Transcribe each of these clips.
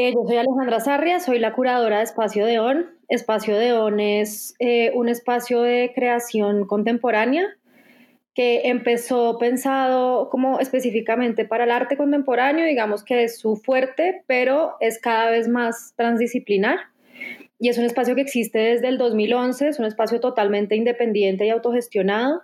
Eh, yo soy Alejandra Sarria, soy la curadora de Espacio de On. Espacio de On es eh, un espacio de creación contemporánea que empezó pensado como específicamente para el arte contemporáneo, digamos que es su fuerte, pero es cada vez más transdisciplinar. Y es un espacio que existe desde el 2011, es un espacio totalmente independiente y autogestionado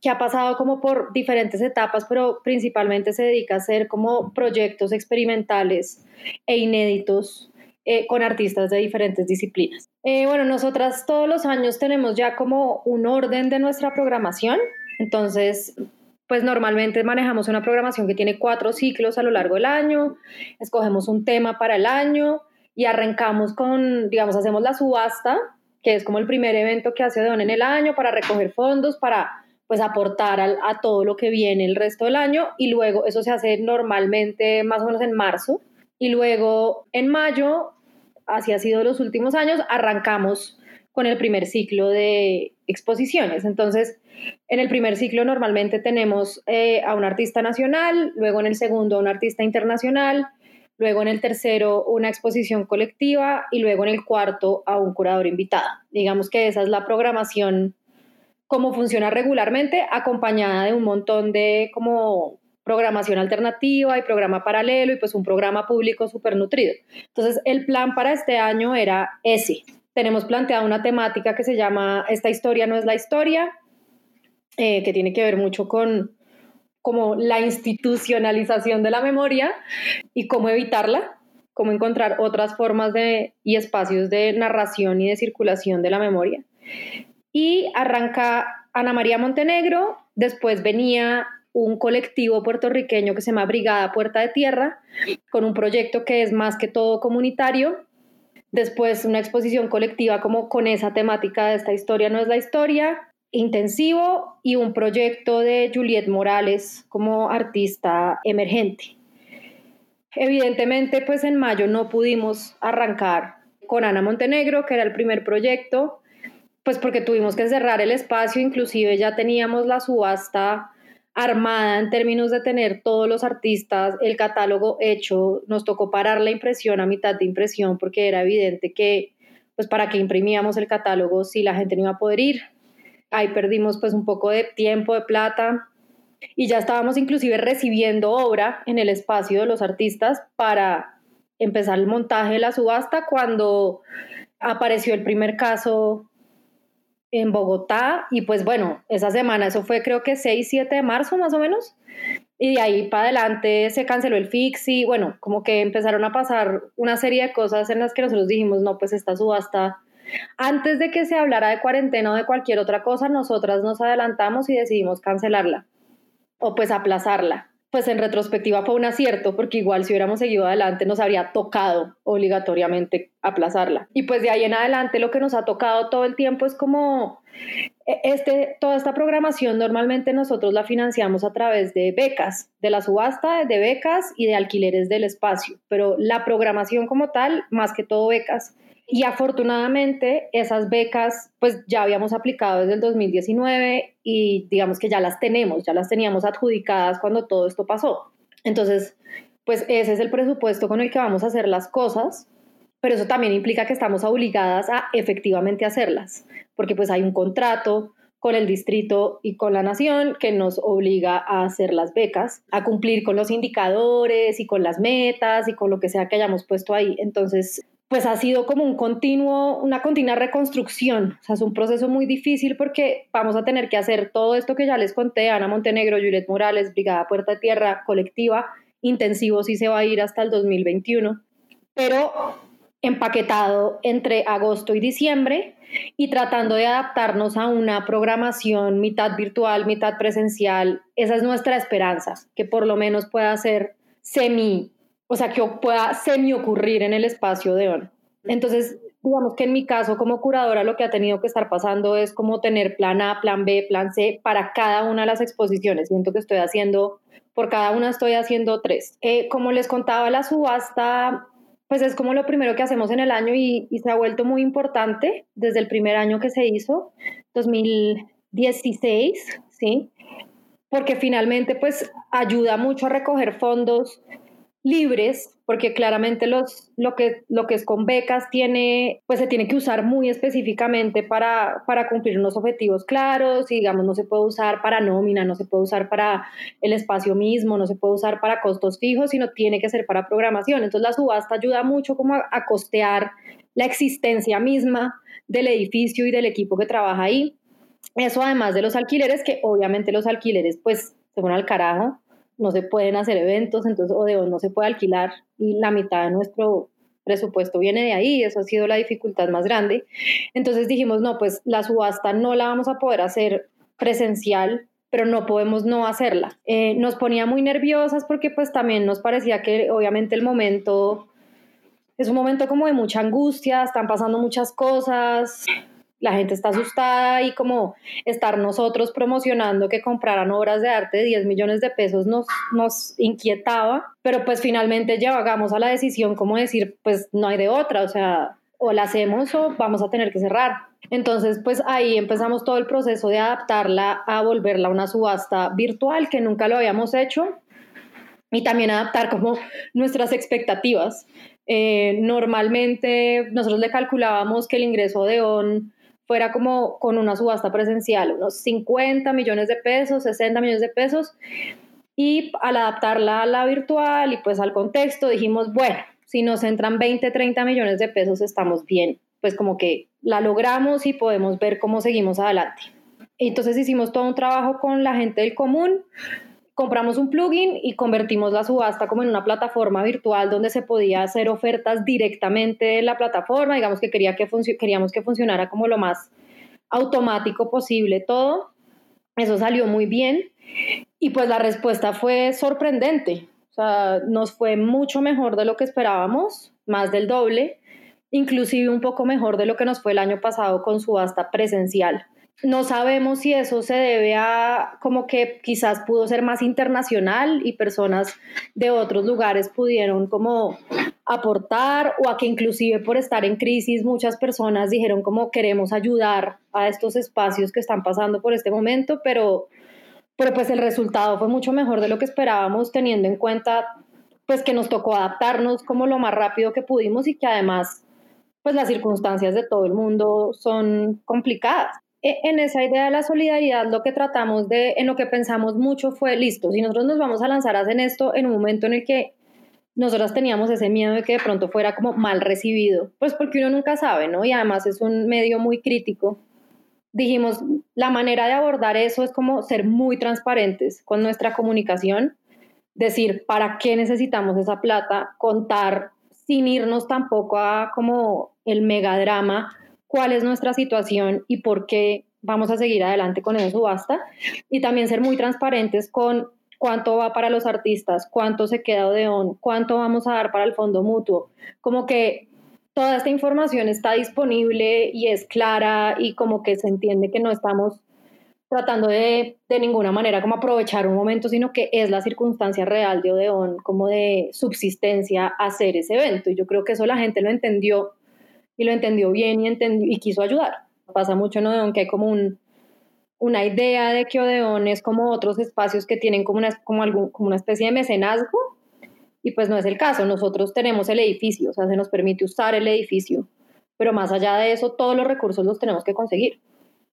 que ha pasado como por diferentes etapas, pero principalmente se dedica a hacer como proyectos experimentales e inéditos eh, con artistas de diferentes disciplinas. Eh, bueno, nosotras todos los años tenemos ya como un orden de nuestra programación, entonces pues normalmente manejamos una programación que tiene cuatro ciclos a lo largo del año, escogemos un tema para el año y arrancamos con, digamos, hacemos la subasta, que es como el primer evento que hace Don en el año para recoger fondos, para pues aportar a, todo lo que viene el resto del año y luego eso se hace normalmente más o menos en marzo y luego en mayo, así ha sido los últimos años, arrancamos con el primer ciclo de exposiciones. Entonces, en el primer ciclo normalmente tenemos eh, a un artista nacional, luego en el segundo a un artista internacional, luego en el tercero una exposición colectiva y luego en el cuarto a un curador invitado. Digamos que esa es la programación como funciona regularmente, acompañada de un montón de como programación alternativa y programa paralelo y pues un programa público súper nutrido. Entonces, el plan para este año era ese. Tenemos planteada una temática que se llama Esta historia no es la historia, eh, que tiene que ver mucho con como la institucionalización de la memoria y cómo evitarla, cómo encontrar otras formas de, y espacios de narración y de circulación de la memoria. Y arranca Ana María Montenegro, después venía un colectivo puertorriqueño que se llama Brigada Puerta de Tierra, con un proyecto que es más que todo comunitario. Después una exposición colectiva como con esa temática de esta historia no es la historia, intensivo y un proyecto de Juliet Morales como artista emergente. Evidentemente, pues en mayo no pudimos arrancar con Ana Montenegro, que era el primer proyecto, pues porque tuvimos que cerrar el espacio, inclusive ya teníamos la subasta armada en términos de tener todos los artistas, el catálogo hecho, nos tocó parar la impresión a mitad de impresión porque era evidente que pues para que imprimíamos el catálogo si la gente no iba a poder ir. Ahí perdimos pues un poco de tiempo, de plata. Y ya estábamos inclusive recibiendo obra en el espacio de los artistas para empezar el montaje de la subasta. Cuando apareció el primer caso en Bogotá y pues bueno, esa semana, eso fue creo que 6, 7 de marzo más o menos, y de ahí para adelante se canceló el fix y bueno, como que empezaron a pasar una serie de cosas en las que nosotros dijimos, no, pues esta subasta, antes de que se hablara de cuarentena o de cualquier otra cosa, nosotras nos adelantamos y decidimos cancelarla o pues aplazarla pues en retrospectiva fue un acierto, porque igual si hubiéramos seguido adelante nos habría tocado obligatoriamente aplazarla. Y pues de ahí en adelante lo que nos ha tocado todo el tiempo es como e, este, toda esta programación normalmente nosotros la financiamos a través de becas, de la subasta de becas y de alquileres del espacio, pero la programación como tal, más que todo becas, y afortunadamente esas becas pues ya habíamos aplicado desde el 2019 y digamos que ya las tenemos, ya las teníamos adjudicadas cuando todo esto pasó. Entonces, pues ese es el presupuesto con el que vamos a hacer las cosas, pero eso también implica que estamos obligadas a efectivamente hacerlas, porque pues hay un contrato con el distrito y con la nación que nos obliga a hacer las becas, a cumplir con los indicadores y con las metas y con lo que sea que hayamos puesto ahí. Entonces, pues ha sido como un continuo, una continua reconstrucción. O sea, es un proceso muy difícil porque vamos a tener que hacer todo esto que ya les conté, Ana Montenegro, Juliet Morales, Brigada Puerta de Tierra, colectiva, intensivo sí se va a ir hasta el 2021, pero empaquetado entre agosto y diciembre y tratando de adaptarnos a una programación mitad virtual, mitad presencial. Esa es nuestra esperanza, que por lo menos pueda ser semi o sea, que pueda semi ocurrir en el espacio de ON. Entonces, digamos que en mi caso como curadora lo que ha tenido que estar pasando es como tener plan A, plan B, plan C para cada una de las exposiciones. Siento que estoy haciendo, por cada una estoy haciendo tres. Eh, como les contaba, la subasta, pues es como lo primero que hacemos en el año y, y se ha vuelto muy importante desde el primer año que se hizo, 2016, ¿sí? Porque finalmente pues ayuda mucho a recoger fondos libres, porque claramente los, lo, que, lo que es con becas tiene, pues se tiene que usar muy específicamente para, para cumplir unos objetivos claros, y digamos, no se puede usar para nómina, no se puede usar para el espacio mismo, no se puede usar para costos fijos, sino tiene que ser para programación. Entonces la subasta ayuda mucho como a, a costear la existencia misma del edificio y del equipo que trabaja ahí. Eso además de los alquileres, que obviamente los alquileres pues se van al carajo, no se pueden hacer eventos, entonces o no se puede alquilar y la mitad de nuestro presupuesto viene de ahí, eso ha sido la dificultad más grande. Entonces dijimos, no, pues la subasta no la vamos a poder hacer presencial, pero no podemos no hacerla. Eh, nos ponía muy nerviosas porque pues también nos parecía que obviamente el momento es un momento como de mucha angustia, están pasando muchas cosas, la gente está asustada y como estar nosotros promocionando que compraran obras de arte de 10 millones de pesos nos, nos inquietaba, pero pues finalmente llegamos a la decisión como decir, pues no hay de otra, o sea, o la hacemos o vamos a tener que cerrar. Entonces, pues ahí empezamos todo el proceso de adaptarla a volverla una subasta virtual que nunca lo habíamos hecho y también adaptar como nuestras expectativas. Eh, normalmente nosotros le calculábamos que el ingreso de ON fuera como con una subasta presencial, unos 50 millones de pesos, 60 millones de pesos. Y al adaptarla a la virtual y pues al contexto, dijimos, bueno, si nos entran 20, 30 millones de pesos, estamos bien. Pues como que la logramos y podemos ver cómo seguimos adelante. Entonces hicimos todo un trabajo con la gente del común, compramos un plugin y convertimos la subasta como en una plataforma virtual donde se podía hacer ofertas directamente en la plataforma, digamos que, quería que queríamos que funcionara como lo más automático posible todo. Eso salió muy bien y pues la respuesta fue sorprendente. O sea, nos fue mucho mejor de lo que esperábamos, más del doble, inclusive un poco mejor de lo que nos fue el año pasado con subasta presencial. No sabemos si eso se debe a como que quizás pudo ser más internacional y personas de otros lugares pudieron como aportar o a que inclusive por estar en crisis muchas personas dijeron como queremos ayudar a estos espacios que están pasando por este momento, pero, pero pues el resultado fue mucho mejor de lo que esperábamos teniendo en cuenta pues que nos tocó adaptarnos como lo más rápido que pudimos y que además pues las circunstancias de todo el mundo son complicadas. E, en esa idea de la solidaridad, lo que tratamos de, en lo que pensamos mucho fue, listo, si nosotros nos vamos a lanzar a hacer esto en un momento en el que nosotras teníamos ese miedo de que de pronto fuera como mal recibido, pues porque uno nunca sabe, ¿no? Y además es un medio muy crítico. Dijimos, la manera de abordar eso es como ser muy transparentes con nuestra comunicación, decir, ¿para qué necesitamos esa plata? Contar sin irnos tampoco a como el megadrama cuál es nuestra situación y por qué vamos a seguir adelante con esa subasta y también ser muy transparentes con cuánto va para los artistas, cuánto se queda Odeón, cuánto vamos a dar para el fondo mutuo, como que toda esta información está disponible y es clara y como que se entiende que no estamos tratando de de ninguna manera como aprovechar un momento, sino que es la circunstancia real de Odeón, como de subsistencia hacer ese evento. Y yo creo que eso la gente lo entendió y lo entendió bien y, quiso ayudar. Pasa mucho en Odeón que hay como un, una idea de que Odeón es como otros espacios que tienen como una, como, algún, como una especie de mecenazgo y pues no es el caso. Nosotros tenemos el edificio, o sea, se nos permite usar el edificio, pero más allá de eso, todos los recursos los tenemos que conseguir.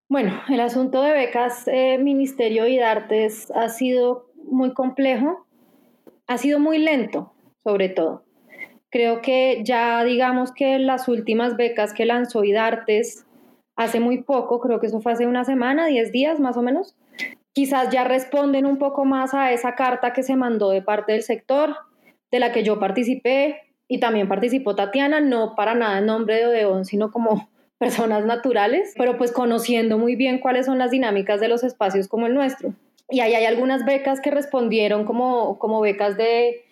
Bueno, el asunto de becas eh, Ministerio y de Artes ha sido muy complejo, ha sido muy lento, sobre todo. Creo que ya digamos que las últimas becas que lanzó IDARTES hace muy poco, creo que eso fue hace una semana, 10 días más o menos, quizás ya responden un poco más a esa carta que se mandó de parte del sector, de la que yo participé y también participó Tatiana, no para nada en nombre de Odeón, sino como personas naturales, pero pues conociendo muy bien cuáles son las dinámicas de los espacios como el nuestro. Y ahí hay algunas becas que respondieron como, como becas de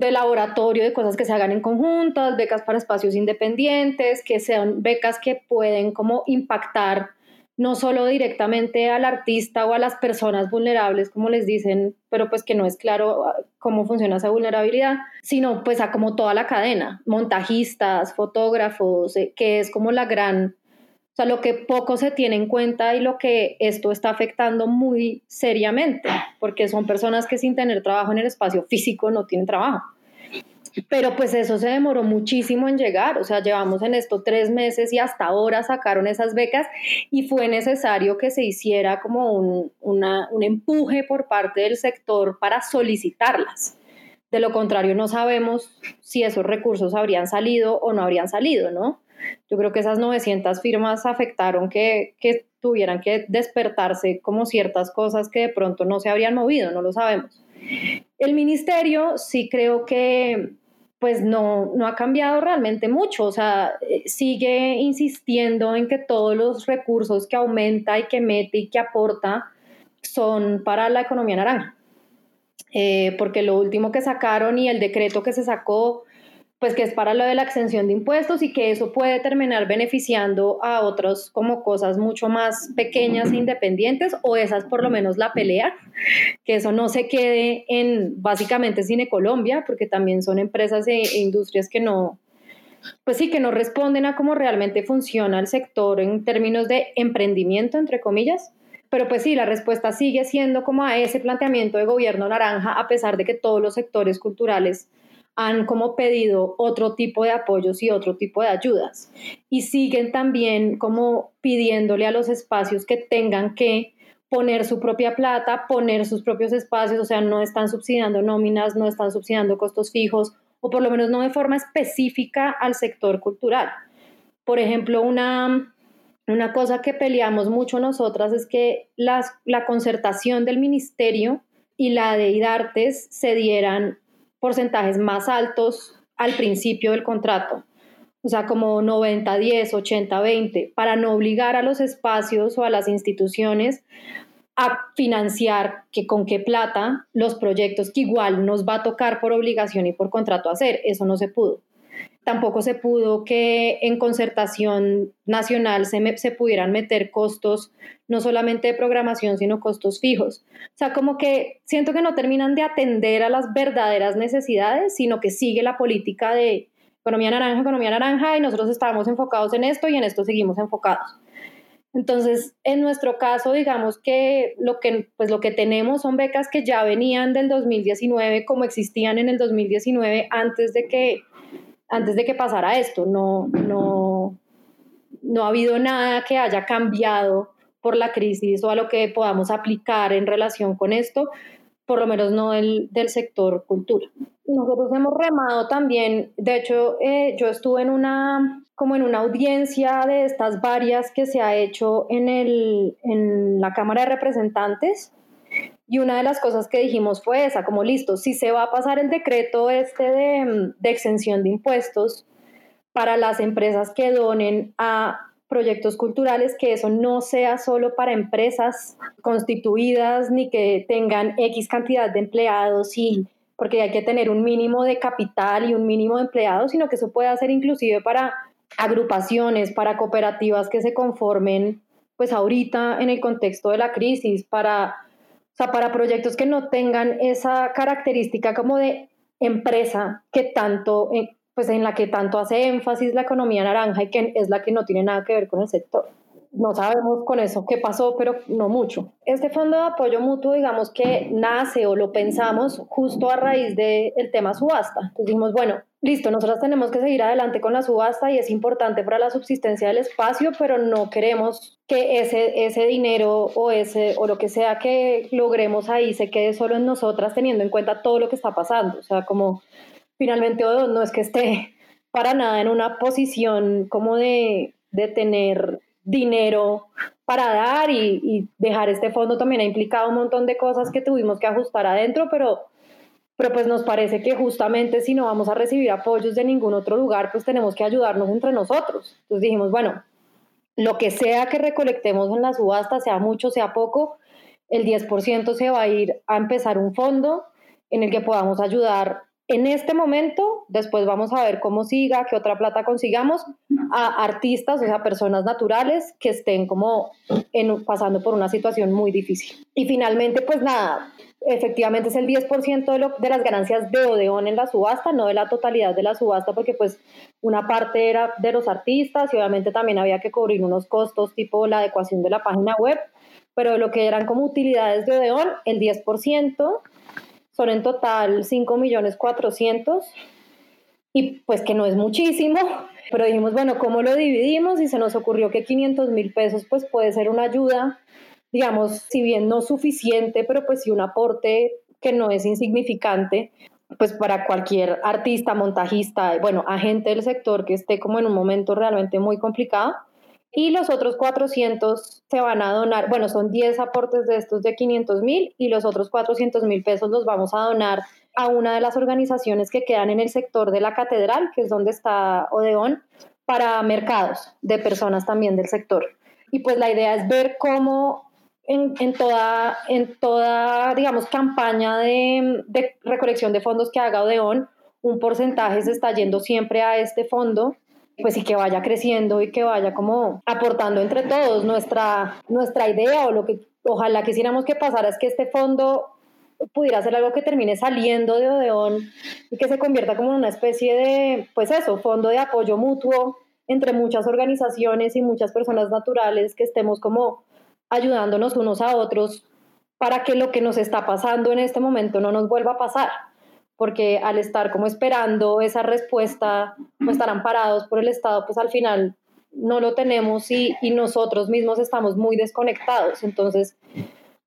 de laboratorio de cosas que se hagan en conjuntas, becas para espacios independientes, que sean becas que pueden como impactar no solo directamente al artista o a las personas vulnerables, como les dicen, pero pues que no es claro ah, cómo funciona esa vulnerabilidad, sino pues a como toda la cadena, montajistas, fotógrafos, eh, que es como la gran, o sea, lo que poco se tiene en cuenta y lo que esto está afectando muy seriamente, porque son personas que sin tener trabajo en el espacio físico no tienen trabajo. pero pues eso se demoró muchísimo en llegar, o sea, llevamos en esto tres meses y hasta ahora sacaron esas becas y fue necesario que se hiciera como un, un empuje por parte del sector para solicitarlas. De lo contrario, no sabemos si esos recursos habrían salido o no habrían salido, ¿no? Yo creo que esas 900 firmas afectaron que, que tuvieran que despertarse como ciertas cosas que de pronto no se habrían movido, no lo sabemos. El ministerio sí creo que pues no, no ha cambiado realmente mucho, o sea, sigue insistiendo en que todos los recursos que aumenta y que mete y que aporta son para la economía naranja. Eh, porque lo último que sacaron y el decreto que se sacó pues que es para lo de la exención de impuestos y que eso puede terminar beneficiando a otros como cosas mucho más pequeñas e independientes o esas por lo menos la pelea, que eso no se quede en básicamente Cine Colombia, porque también son empresas e, e industrias que no, pues sí, que no responden a cómo realmente funciona el sector en términos de emprendimiento, entre comillas. Pero pues sí, la respuesta sigue siendo como a ese planteamiento de gobierno naranja, a pesar de que todos los sectores culturales han como pedido otro tipo de apoyos y otro tipo de ayudas. Y siguen también como pidiéndole a los espacios que tengan que poner su propia plata, poner sus propios espacios, o sea, no están subsidiando nóminas, no están subsidiando costos fijos, o por lo menos no de forma específica al sector cultural. Por ejemplo, una, una cosa que peleamos mucho nosotras es que las, la concertación del ministerio y la de IDARTES se dieran porcentajes más altos al principio del contrato, o sea, como 90, 10, 80, 20, para no obligar a los espacios o a las instituciones a financiar que con qué plata los proyectos que igual nos va a tocar por obligación y por contrato hacer. Eso no se pudo tampoco se pudo que en concertación nacional se, se pudieran meter costos, no solamente de programación, sino costos fijos. O sea, como que siento que no terminan de atender a las verdaderas necesidades, sino que sigue la política de economía naranja, economía naranja, y nosotros estábamos enfocados en esto y en esto seguimos enfocados. Entonces, en nuestro caso, digamos que lo que, pues lo que tenemos son becas que ya venían del 2019 como existían en el 2019 antes de que antes de que pasara esto. No, no, no ha habido nada que haya cambiado por la crisis o a lo que podamos aplicar en relación con esto, por lo menos no del, del sector cultura. Nosotros hemos remado también, de hecho, eh, yo estuve en una, como en una audiencia de estas varias que se ha hecho en, el, en la Cámara de Representantes y una de las cosas que dijimos fue esa, como listo, si se va a pasar el decreto este de, de exención de impuestos para las empresas que donen a proyectos culturales, que eso no sea solo para empresas constituidas ni que tengan X cantidad de empleados y porque hay que tener un mínimo de capital y un mínimo de empleados, sino que eso puede ser inclusive para agrupaciones, para cooperativas que se conformen pues ahorita en el contexto de la crisis, para sea, para proyectos que no tengan esa característica como de empresa que tanto, eh, pues en la que tanto hace énfasis la economía naranja y que es la que no tiene nada que ver con el sector. No sabemos con eso qué pasó, pero no mucho. Este fondo de apoyo mutuo, digamos que nace o lo pensamos justo a raíz del tema subasta. Entonces dijimos, bueno, listo, nosotros tenemos que seguir adelante con la subasta y es importante para la subsistencia del espacio, pero no queremos que ese, ese dinero o, ese, o lo que sea que logremos ahí se quede solo en nosotras teniendo en cuenta todo lo que está pasando. O sea, como finalmente no es que esté para nada en una posición como de, de tener dinero para dar y, y dejar este fondo también ha implicado un montón de cosas que tuvimos que ajustar adentro, pero pero pues nos parece que justamente si no vamos a recibir apoyos de ningún otro lugar, pues tenemos que ayudarnos entre nosotros. Entonces dijimos, bueno, lo que sea que recolectemos en la subasta, sea mucho, sea poco, el 10% se va a ir a empezar un fondo en el que podamos ayudar en este momento, después vamos a ver cómo siga, qué otra plata consigamos, a artistas, o sea, personas naturales que estén como en, pasando por una situación muy difícil. Y finalmente, pues nada, efectivamente es el 10% de, de las ganancias de Odeón en la subasta, no de la totalidad de la subasta, porque pues una parte era de los artistas y obviamente también había que cubrir unos costos tipo la adecuación de la página web, pero lo que eran como utilidades de Odeón, el 10% son en total 5 millones 400 y pues que no es muchísimo, pero dijimos, bueno, ¿cómo lo dividimos? Y se nos ocurrió que 500 mil pesos pues puede ser una ayuda, digamos, si bien no suficiente, pero pues sí un aporte que no es insignificante, pues para cualquier artista, montajista, bueno, agente del sector que esté como en un momento realmente muy complicado. Y los otros 400 se van a donar, bueno, son 10 aportes de estos de 500 mil y los otros 400 mil pesos los vamos a donar a una de las organizaciones que quedan en el sector de la catedral, que es donde está Odeón, para mercados de personas también del sector. Y pues la idea es ver cómo en, en, toda, en toda, digamos, campaña de, de, recolección de fondos que haga Odeón, un porcentaje se está yendo siempre a este fondo, pues y que vaya creciendo y que vaya como aportando entre todos nuestra, nuestra idea o lo que ojalá quisiéramos que pasara es que este fondo pudiera ser algo que termine saliendo de Odeón y que se convierta como en una especie de, pues eso, fondo de apoyo mutuo entre muchas organizaciones y muchas personas naturales que estemos como ayudándonos unos a otros para que lo que nos está pasando en este momento no nos vuelva a pasar, porque al estar como esperando esa respuesta o estar amparados por el Estado, pues al final no lo tenemos y, y nosotros mismos estamos muy desconectados. Entonces,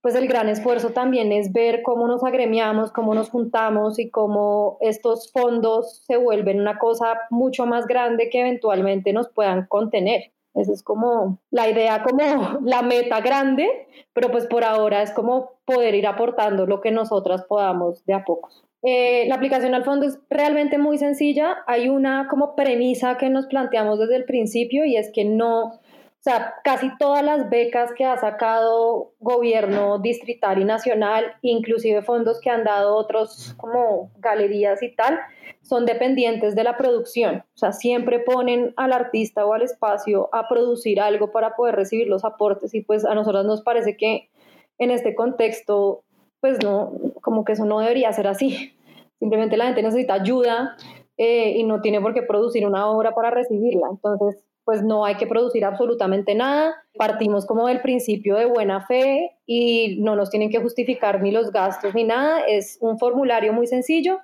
pues el gran esfuerzo también es ver cómo nos agremiamos, cómo nos juntamos y cómo estos fondos se vuelven una cosa mucho más grande que eventualmente nos puedan contener. Esa es como la idea, como la meta grande, pero pues por ahora es como poder ir aportando lo que nosotras podamos de a pocos. Eh, la aplicación al fondo es realmente muy sencilla. Hay una como premisa que nos planteamos desde el principio y es que no, o sea, casi todas las becas que ha sacado gobierno distrital y nacional, inclusive fondos que han dado otros como galerías y tal, son dependientes de la producción, o sea, siempre ponen al artista o al espacio a producir algo para poder recibir los aportes y pues a nosotros nos parece que en este contexto, pues no, como que eso no debería ser así. Simplemente la gente necesita ayuda eh, y no tiene por qué producir una obra para recibirla. Entonces, pues no hay que producir absolutamente nada. Partimos como del principio de buena fe y no nos tienen que justificar ni los gastos ni nada. Es un formulario muy sencillo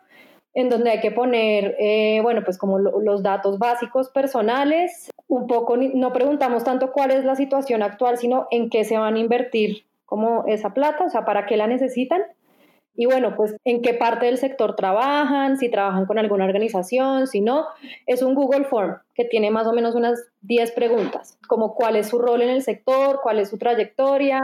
en donde hay que poner, eh, bueno, pues como los datos básicos personales, un poco, no preguntamos tanto cuál es la situación actual, sino en qué se van a invertir como esa plata, o sea, para qué la necesitan. Y bueno, pues en qué parte del sector trabajan, si trabajan con alguna organización, si no, es un Google Form que tiene más o menos unas 10 preguntas, como cuál es su rol en el sector, cuál es su trayectoria,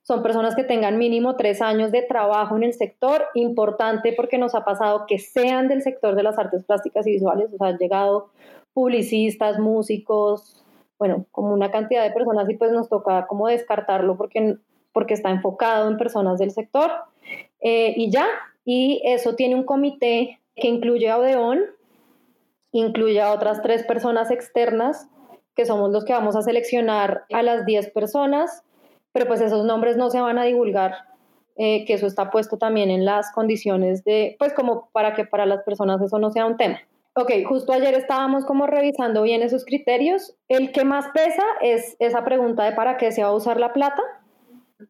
son personas que tengan mínimo tres años de trabajo en el sector, importante porque nos ha pasado que sean del sector de las artes plásticas y visuales, o sea, han llegado publicistas, músicos, bueno, como una cantidad de personas y pues nos toca como descartarlo porque, porque está enfocado en personas del sector. Eh, y ya, y eso tiene un comité que incluye a Odeón, incluye a otras tres personas externas, que somos los que vamos a seleccionar a las 10 personas pero pues esos nombres no se van a divulgar, eh, que eso está puesto también en las condiciones de, pues como para que para las personas eso no sea un tema. Ok, justo ayer estábamos como revisando bien esos criterios. El que más pesa es esa pregunta de para qué se va a usar la plata.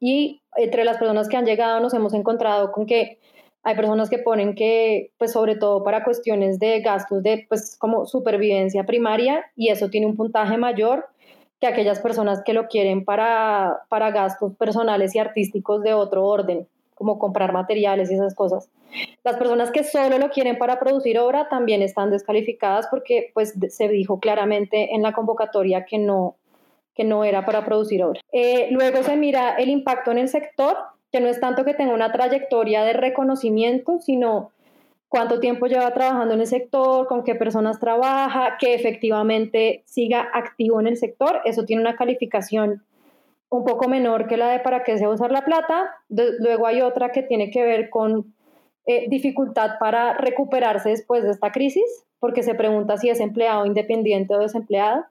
Y entre las personas que han llegado nos hemos encontrado con que hay personas que ponen que, pues sobre todo para cuestiones de gastos de, pues como supervivencia primaria, y eso tiene un puntaje mayor que aquellas personas que lo quieren para, para gastos personales y artísticos de otro orden, como comprar materiales y esas cosas. Las personas que solo lo quieren para producir obra también están descalificadas porque pues se dijo claramente en la convocatoria que no, que no era para producir obra. Eh, luego se mira el impacto en el sector, que no es tanto que tenga una trayectoria de reconocimiento, sino cuánto tiempo lleva trabajando en el sector, con qué personas trabaja, que efectivamente siga activo en el sector. Eso tiene una calificación un poco menor que la de para qué se va a usar la plata. luego hay otra que tiene que ver con eh, dificultad para recuperarse después de esta crisis, porque se pregunta si es empleado independiente o desempleado.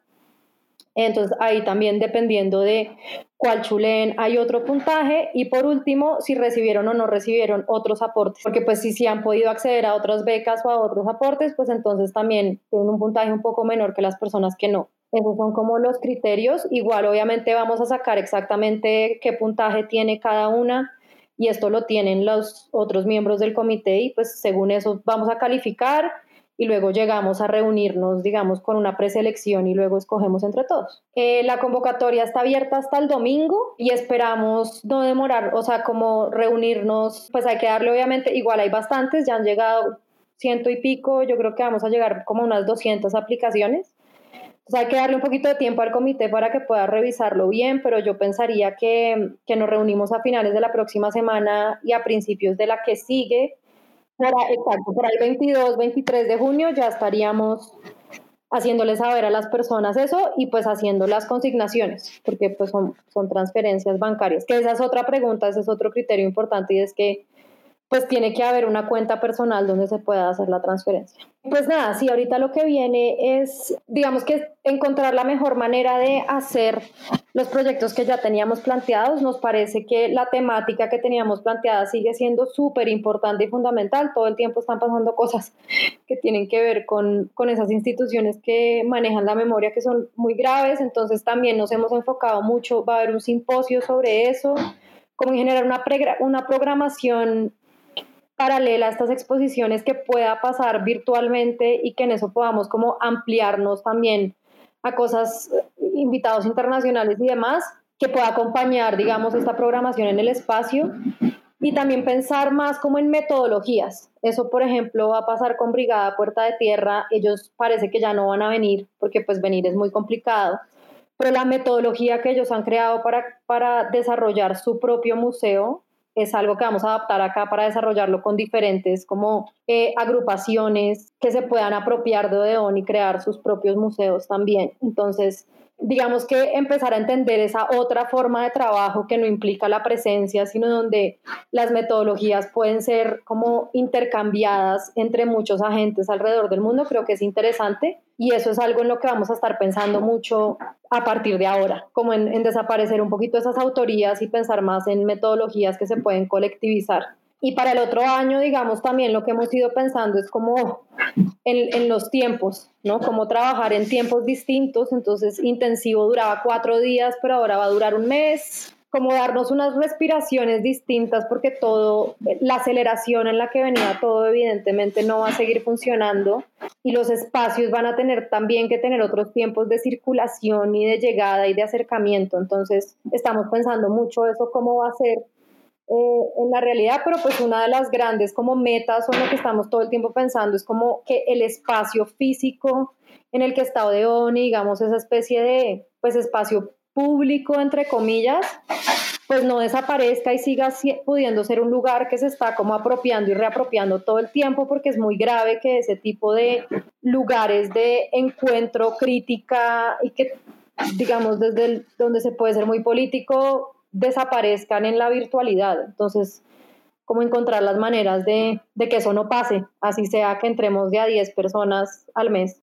Entonces ahí también dependiendo de cuál chulen hay otro puntaje y por último si recibieron o no recibieron otros aportes, porque pues si, si han podido acceder a otras becas o a otros aportes, pues entonces también tienen un puntaje un poco menor que las personas que no. Esos son como los criterios. Igual obviamente vamos a sacar exactamente qué puntaje tiene cada una y esto lo tienen los otros miembros del comité y pues según eso vamos a calificar y luego llegamos a reunirnos, digamos, con una preselección y luego escogemos entre todos. Eh, la convocatoria está abierta hasta el domingo y esperamos no demorar, o sea, como reunirnos, pues hay que darle obviamente, igual hay bastantes, ya han llegado ciento y pico, yo creo que vamos a llegar como unas 200 aplicaciones. Hay que darle un poquito de tiempo al comité para que pueda revisarlo bien, pero yo pensaría que, que nos reunimos a finales de la próxima semana y a principios de la que sigue. Para, exacto, para el 22, 23 de junio ya estaríamos haciéndoles saber a las personas eso y pues haciendo las consignaciones, porque pues son, son transferencias bancarias. Que esa es otra pregunta, ese es otro criterio importante y es que pues tiene que haber una cuenta personal donde se pueda hacer la transferencia. Pues nada, sí, ahorita lo que viene es, digamos que encontrar la mejor manera de hacer los proyectos que ya teníamos planteados. Nos parece que la temática que teníamos planteada sigue siendo súper importante y fundamental. Todo el tiempo están pasando cosas que tienen que ver con, con esas instituciones que manejan la memoria que son muy graves. Entonces también nos hemos enfocado mucho, va a haber un simposio sobre eso, cómo generar una, una programación paralela a estas exposiciones que pueda pasar virtualmente y que en eso podamos como ampliarnos también a cosas, eh, invitados internacionales y demás, que pueda acompañar, digamos, esta programación en el espacio y también pensar más como en metodologías. Eso, por ejemplo, va a pasar con Brigada Puerta de Tierra. Ellos parece que ya no van a venir porque pues venir es muy complicado. Pero la metodología que ellos han creado para, para desarrollar su propio museo es algo que vamos a adaptar acá para desarrollarlo con diferentes como eh, agrupaciones que se puedan apropiar de Odeón y crear sus propios museos también. Entonces, digamos que empezar a entender esa otra forma de trabajo que no implica la presencia, sino donde las metodologías pueden ser como intercambiadas entre muchos agentes alrededor del mundo, creo que es interesante y eso es algo en lo que vamos a estar pensando mucho a partir de ahora, como en, desaparecer un poquito esas autorías y pensar más en metodologías que se pueden colectivizar. Y para el otro año, digamos, también lo que hemos ido pensando es como en, en, los tiempos, ¿no? Como trabajar en tiempos distintos. Entonces, intensivo duraba cuatro días, pero ahora va a durar un mes como darnos unas respiraciones distintas porque todo, la aceleración en la que venía todo evidentemente no va a seguir funcionando y los espacios van a tener también que tener otros tiempos de circulación y de llegada y de acercamiento. Entonces estamos pensando mucho eso, cómo va a ser eh, en la realidad, pero pues una de las grandes como metas o lo que estamos todo el tiempo pensando es como que el espacio físico en el que está Odeón digamos esa especie de pues espacio público, entre comillas, pues no desaparezca y siga pudiendo ser un lugar que se está como apropiando y reapropiando todo el tiempo, porque es muy grave que ese tipo de lugares de encuentro, crítica y que, digamos, desde donde se puede ser muy político, desaparezcan en la virtualidad. Entonces, cómo encontrar las maneras de, de que eso no pase, así sea que entremos de a 10 personas al mes.